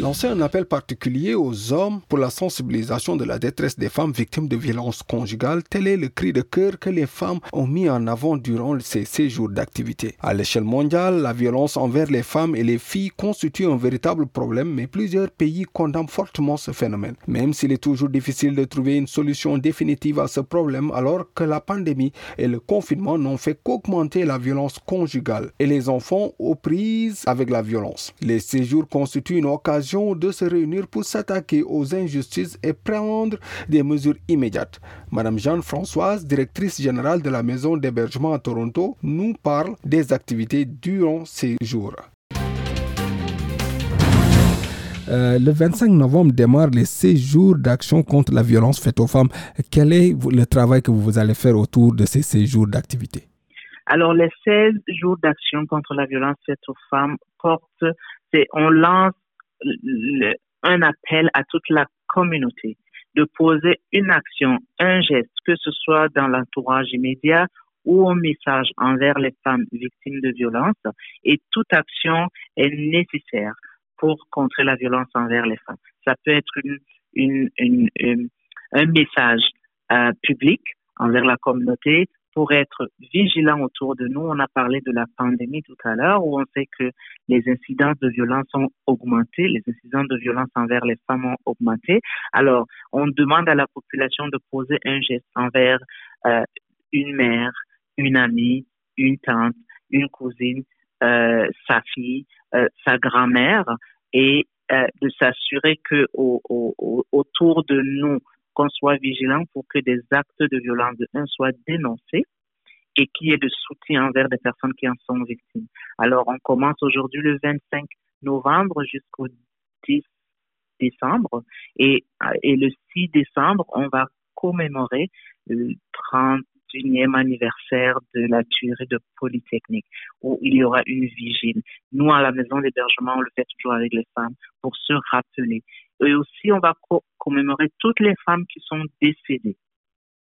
lancer un appel particulier aux hommes pour la sensibilisation de la détresse des femmes victimes de violences conjugales. Tel est le cri de cœur que les femmes ont mis en avant durant ces séjours d'activité. À l'échelle mondiale, la violence envers les femmes et les filles constitue un véritable problème, mais plusieurs pays condamnent fortement ce phénomène. Même s'il est toujours difficile de trouver une solution définitive à ce problème, alors que la pandémie et le confinement n'ont fait qu'augmenter la violence conjugale et les enfants aux prises avec la violence. Les séjours constituent une occasion de se réunir pour s'attaquer aux injustices et prendre des mesures immédiates. Madame Jeanne-Françoise, directrice générale de la maison d'hébergement à Toronto, nous parle des activités durant ces jours. Euh, le 25 novembre démarre les 6 jours d'action contre la violence faite aux femmes. Quel est le travail que vous allez faire autour de ces 6 jours d'activité? Alors, les 16 jours d'action contre la violence faite aux femmes portent, c'est, on lance un appel à toute la communauté de poser une action, un geste, que ce soit dans l'entourage immédiat ou un message envers les femmes victimes de violence. Et toute action est nécessaire pour contrer la violence envers les femmes. Ça peut être une, un message euh, public envers la communauté, pour être vigilant autour de nous. On a parlé de la pandémie tout à l'heure où on sait que les incidences de violence ont augmenté, les incidences de violence envers les femmes ont augmenté. Alors, on demande à la population de poser un geste envers euh, une mère, une amie, une tante, une cousine, euh, sa fille, euh, sa grand-mère et de s'assurer que autour de nous, qu'on soit vigilant pour que des actes de violence de un soient dénoncés et qu'il y ait de soutien envers des personnes qui en sont victimes. Alors, on commence aujourd'hui le 25 novembre jusqu'au 10 décembre et, et le 6 décembre, on va commémorer le 31e anniversaire de la tuerie de Polytechnique où il y aura une vigile. Nous, à la maison d'hébergement, on le fait toujours avec les femmes pour se rappeler. Et aussi, on va commémorer toutes les femmes qui sont décédées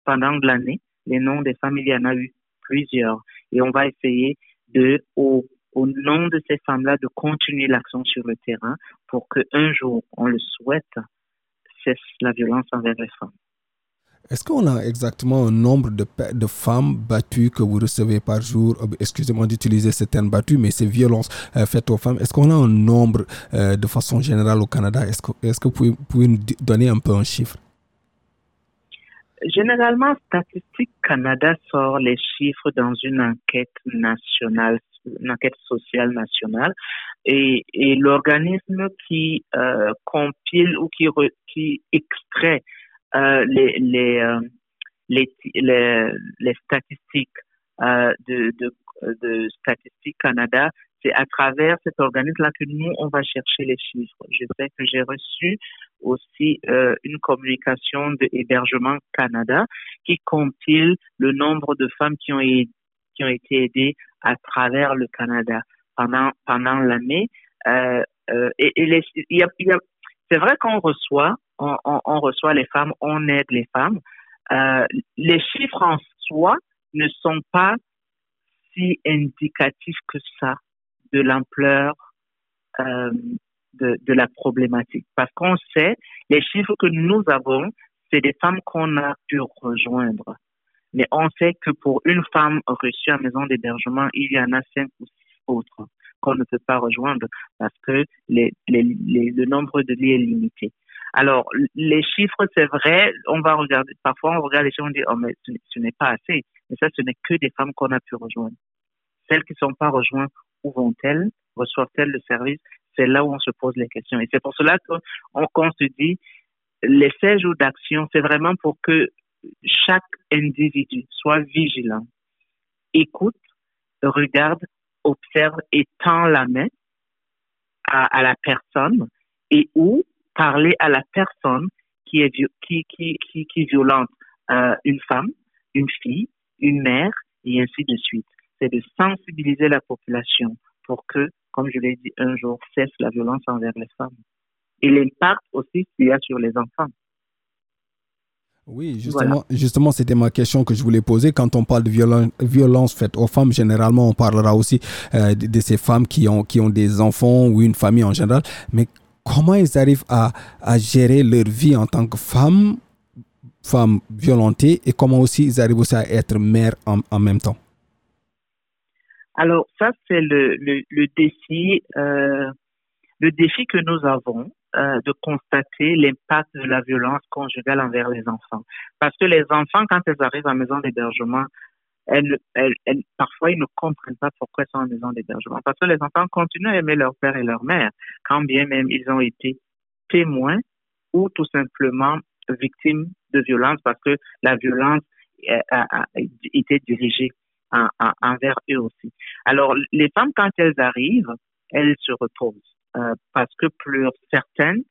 pendant l'année. Les noms des femmes, il y en a eu plusieurs. Et on va essayer de, au, au nom de ces femmes-là, de continuer l'action sur le terrain pour qu'un jour, on le souhaite, cesse la violence envers les femmes. Est-ce qu'on a exactement un nombre de, femmes battues que vous recevez par jour? Euh, Excusez-moi d'utiliser ce terme battu, mais ces violences euh, faites aux femmes. Est-ce qu'on a un nombre euh, de façon générale au Canada? Est-ce que, vous pouvez, nous donner un peu un chiffre? Généralement, Statistique Canada sort les chiffres dans une enquête nationale, une enquête sociale nationale, et, l'organisme qui compile ou qui, extrait euh, les, les, euh, les, les, statistiques euh, de, de, de Statistique Canada, c'est à travers cet organisme-là que nous, on va chercher les chiffres. Je sais que j'ai reçu aussi euh, une communication de Hébergement Canada qui compile le nombre de femmes qui ont, été aidées à travers le Canada pendant, pendant l'année. Euh, euh, et, et c'est vrai qu'on reçoit on, reçoit les femmes, on aide les femmes. Euh, les chiffres en soi ne sont pas si indicatifs que ça de l'ampleur euh, de, la problématique. Parce qu'on sait, les chiffres que nous avons, c'est des femmes qu'on a pu rejoindre. Mais on sait que pour une femme reçue à maison d'hébergement, il y en a cinq ou six autres qu'on ne peut pas rejoindre parce que le nombre de lits est limité. Alors, les chiffres, c'est vrai, on va regarder, parfois on regarde les chiffres, on dit, oh, mais ce, n'est pas assez. Mais ça, ce n'est que des femmes qu'on a pu rejoindre. Celles qui ne sont pas rejointes, où vont-elles? Reçoivent-elles le service? C'est là où on se pose les questions. Et c'est pour cela qu'on se dit, les 16 jours d'action, c'est vraiment pour que chaque individu soit vigilant, écoute regarde, observe et tend la main à, la personne et ou parler à la personne qui est qui qui qui, qui violente euh, une femme, une fille, une mère et ainsi de suite. C'est de sensibiliser la population pour que, comme je l'ai dit un jour, cesse la violence envers les femmes et l'impact aussi qu'il y a sur les enfants. Oui, justement, justement c'était ma question que je voulais poser. Quand on parle de violence, violence faite aux femmes, généralement, on parlera aussi euh, de, ces femmes qui ont, qui ont des enfants ou une famille en général. Mais comment ils arrivent à, à gérer leur vie en tant que femmes, femmes violentées, et comment aussi ils arrivent aussi à être mères en, en même temps? Alors, ça, c'est le, le, défi, euh, le défi que nous avons euh, de constater l'impact de la violence conjugale envers les enfants. Parce que les enfants, quand elles arrivent à maison d'hébergement, elles, elles, parfois, ils ne comprennent pas pourquoi ils sont en maison d'hébergement. Parce que les enfants continuent à aimer leur père et leur mère, quand bien même ils ont été témoins ou tout simplement victimes de violence parce que la violence a, a, été dirigée envers eux aussi. Alors, les femmes, quand elles arrivent, elles se reposent. Euh, parce que plus certaines,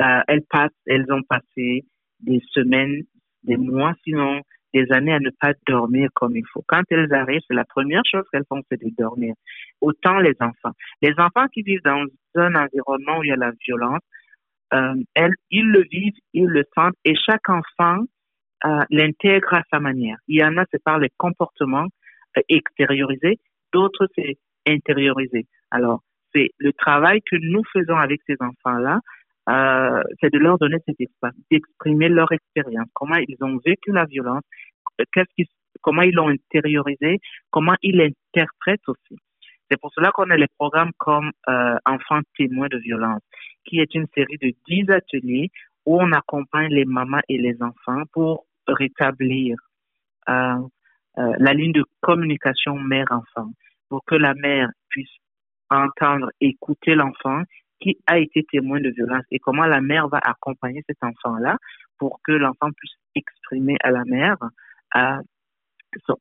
euh, elles passent, elles ont passé des semaines, des mois, sinon des années à ne pas dormir comme il faut. Quand elles arrivent, c'est la première chose qu'elles font, c'est de dormir. Autant les enfants. Les enfants qui vivent dans un environnement où il y a la violence, euh, ils le vivent, ils le sentent, et chaque enfant euh, l'intègre à sa manière. Il y en a, c'est par les comportements euh, extériorisés, d'autres, c'est intériorisé. Alors, c'est le travail que nous faisons avec ces enfants-là, euh, c'est de leur donner cet espace, d'exprimer leur expérience, comment ils ont vécu la violence, qu'est-ce qui, comment ils l'ont intériorisé, comment ils l'interprètent aussi. C'est pour cela qu'on a les programmes comme euh, Enfants témoins de violence, qui est une série de dix ateliers où on accompagne les mamans et les enfants pour rétablir euh, euh la ligne de communication mère-enfant, pour que la mère puisse entendre, écouter l'enfant qui a été témoin de violence et comment la mère va accompagner cet enfant-là pour que l'enfant puisse exprimer à la mère à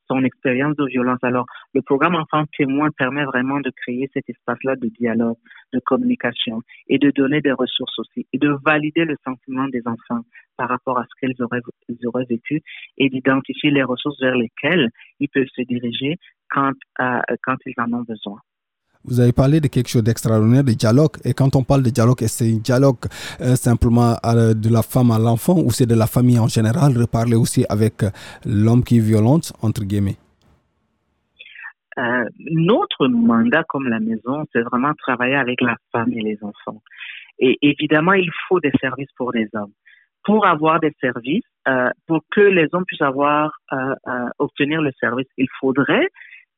son, expérience de violence. Alors, le programme Enfant témoin permet vraiment de créer cet espace-là de dialogue, de communication et de donner des ressources aussi et de valider le sentiment des enfants par rapport à ce qu'elles auraient, auraient vécu et d'identifier les ressources vers lesquelles ils peuvent se diriger quand, euh, quand ils en ont besoin. Vous avez parlé de quelque chose d'extraordinaire, de dialogue. Et quand on parle de dialogue, c'est un dialogue euh, simplement de la femme à l'enfant ou c'est de la famille en général, reparler aussi avec euh, l'homme qui est violent, entre guillemets? Euh, Notre mandat comme la maison, c'est vraiment travailler avec la femme et les enfants. Et évidemment, il faut des services pour les hommes. Pour avoir des services, pour que les hommes puissent avoir, obtenir le service, il faudrait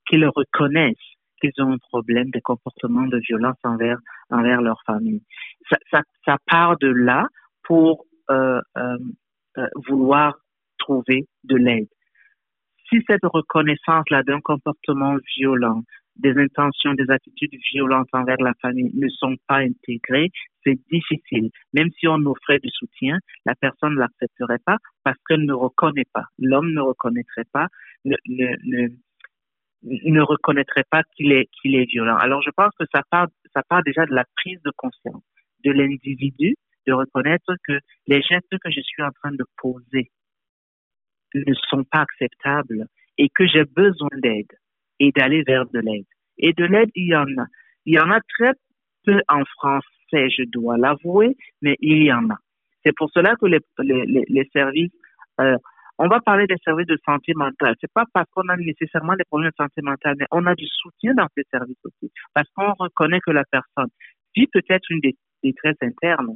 qu'ils reconnaissent qu'ils ont un problème de comportement de violence envers envers leur famille. Ça, part de là pour euh, euh, euh vouloir trouver de l'aide. Si cette reconnaissance-là d'un comportement violent, des intentions, des attitudes violentes envers la famille ne sont pas intégrées, c'est difficile. Même si on offrait du soutien, la personne ne l'accepterait pas parce qu'elle ne reconnaît pas. L'homme ne reconnaîtrait pas, reconnaîtrait pas qu'il est qu'il est violent. Alors je pense que ça part ça part déjà de la prise de conscience de l'individu de reconnaître que les gestes que je suis en train de poser ne sont pas acceptables et que j'ai besoin d'aide et d'aller vers de l'aide. Et de l'aide, il y en a. Il y en a très peu en français, je dois l'avouer, mais il y en a. C'est pour cela que les, les, les services euh, on va parler des services de santé mentale. C'est pas parce qu'on a nécessairement des problèmes de santé mentale, mais on a du soutien dans ces services aussi. Parce qu'on reconnaît que la personne vit peut-être une détresse interne.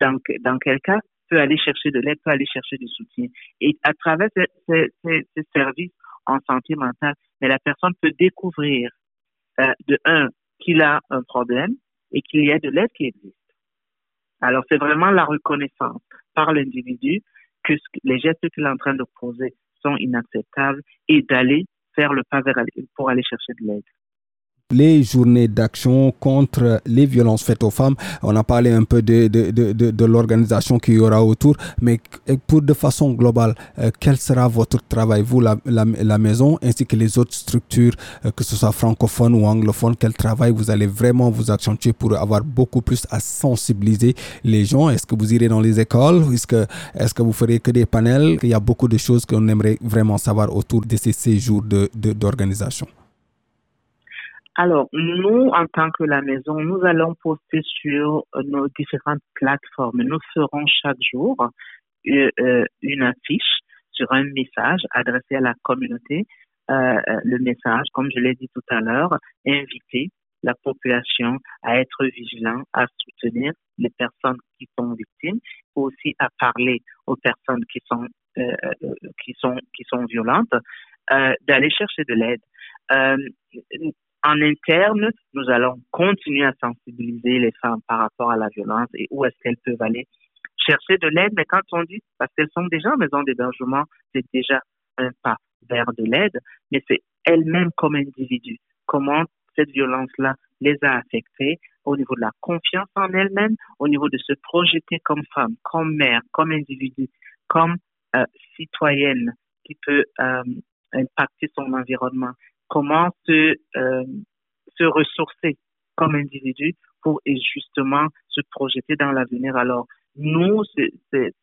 Dans, dans quel cas, peut aller chercher de l'aide, peut aller chercher du soutien. Et à travers ces, ces, ces, services en santé mentale, mais la personne peut découvrir, euh, de un, qu'il a un problème et qu'il y a de l'aide qui existe. Alors, c'est vraiment la reconnaissance par l'individu que les gestes qu'il est en train de poser sont inacceptables et d'aller faire le pas vers pour aller chercher de l'aide. Les journées d'action contre les violences faites aux femmes. On a parlé un peu de, de, de, de l'organisation qu'il y aura autour, mais pour de façon globale, euh, quel sera votre travail, vous, la, la, maison, ainsi que les autres structures, euh, que ce soit francophones ou anglophones, quel travail vous allez vraiment vous accentuer pour avoir beaucoup plus à sensibiliser les gens? Est-ce que vous irez dans les écoles? Est-ce que, est que vous ferez que des panels? Il y a beaucoup de choses qu'on aimerait vraiment savoir autour de ces séjours d'organisation. Alors, nous, en tant que la maison, nous allons poster sur nos différentes plateformes. Nous ferons chaque jour euh, euh, une affiche sur un message adressé à la communauté. Euh, le message, comme je l'ai dit tout à l'heure, inviter la population à être vigilant, à soutenir les personnes qui sont victimes, aussi à parler aux personnes qui sont qui sont qui sont violentes, d'aller chercher de l'aide en interne, nous allons continuer à sensibiliser les femmes par rapport à la violence et où est-ce qu'elles peuvent aller chercher de l'aide. Mais quand on dit, parce qu'elles sont déjà en maison d'hébergement, c'est déjà un pas vers de l'aide, mais c'est elles-mêmes comme individus. Comment cette violence-là les a affectées au niveau de la confiance en elles-mêmes, au niveau de se projeter comme femme, comme mère, comme individu, comme euh, citoyenne qui peut euh, impacter son environnement comment se, euh, se ressourcer comme individu pour justement se projeter dans l'avenir. Alors, nous, c'est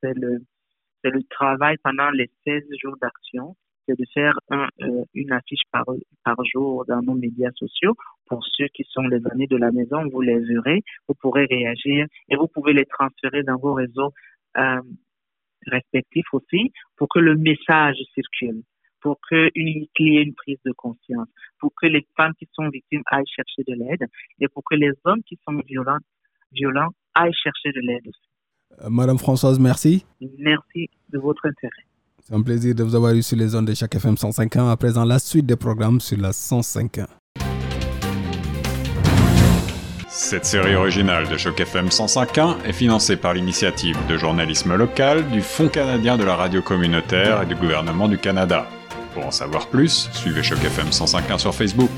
le, le travail pendant les 16 jours d'action, c'est de faire un, euh, une affiche par, par jour dans nos médias sociaux. Pour ceux qui sont les amis de la maison, vous les verrez, vous pourrez réagir et vous pouvez les transférer dans vos réseaux euh, respectifs aussi pour que le message circule pour qu'il y ait une prise de conscience, pour que les femmes qui sont victimes aillent chercher de l'aide et pour que les hommes qui sont violents, violents aillent chercher de l'aide aussi. Euh, Madame Françoise, merci. Merci de votre intérêt. C'est un plaisir de vous avoir eu sur les zones de chaque FM 105.1. À présent, la suite des programmes sur la 105.1. Cette série originale de Choc FM 105.1 est financée par l'initiative de journalisme local du Fonds canadien de la radio communautaire et du gouvernement du Canada. Pour en savoir plus, suivez Choc FM 105.1 sur Facebook.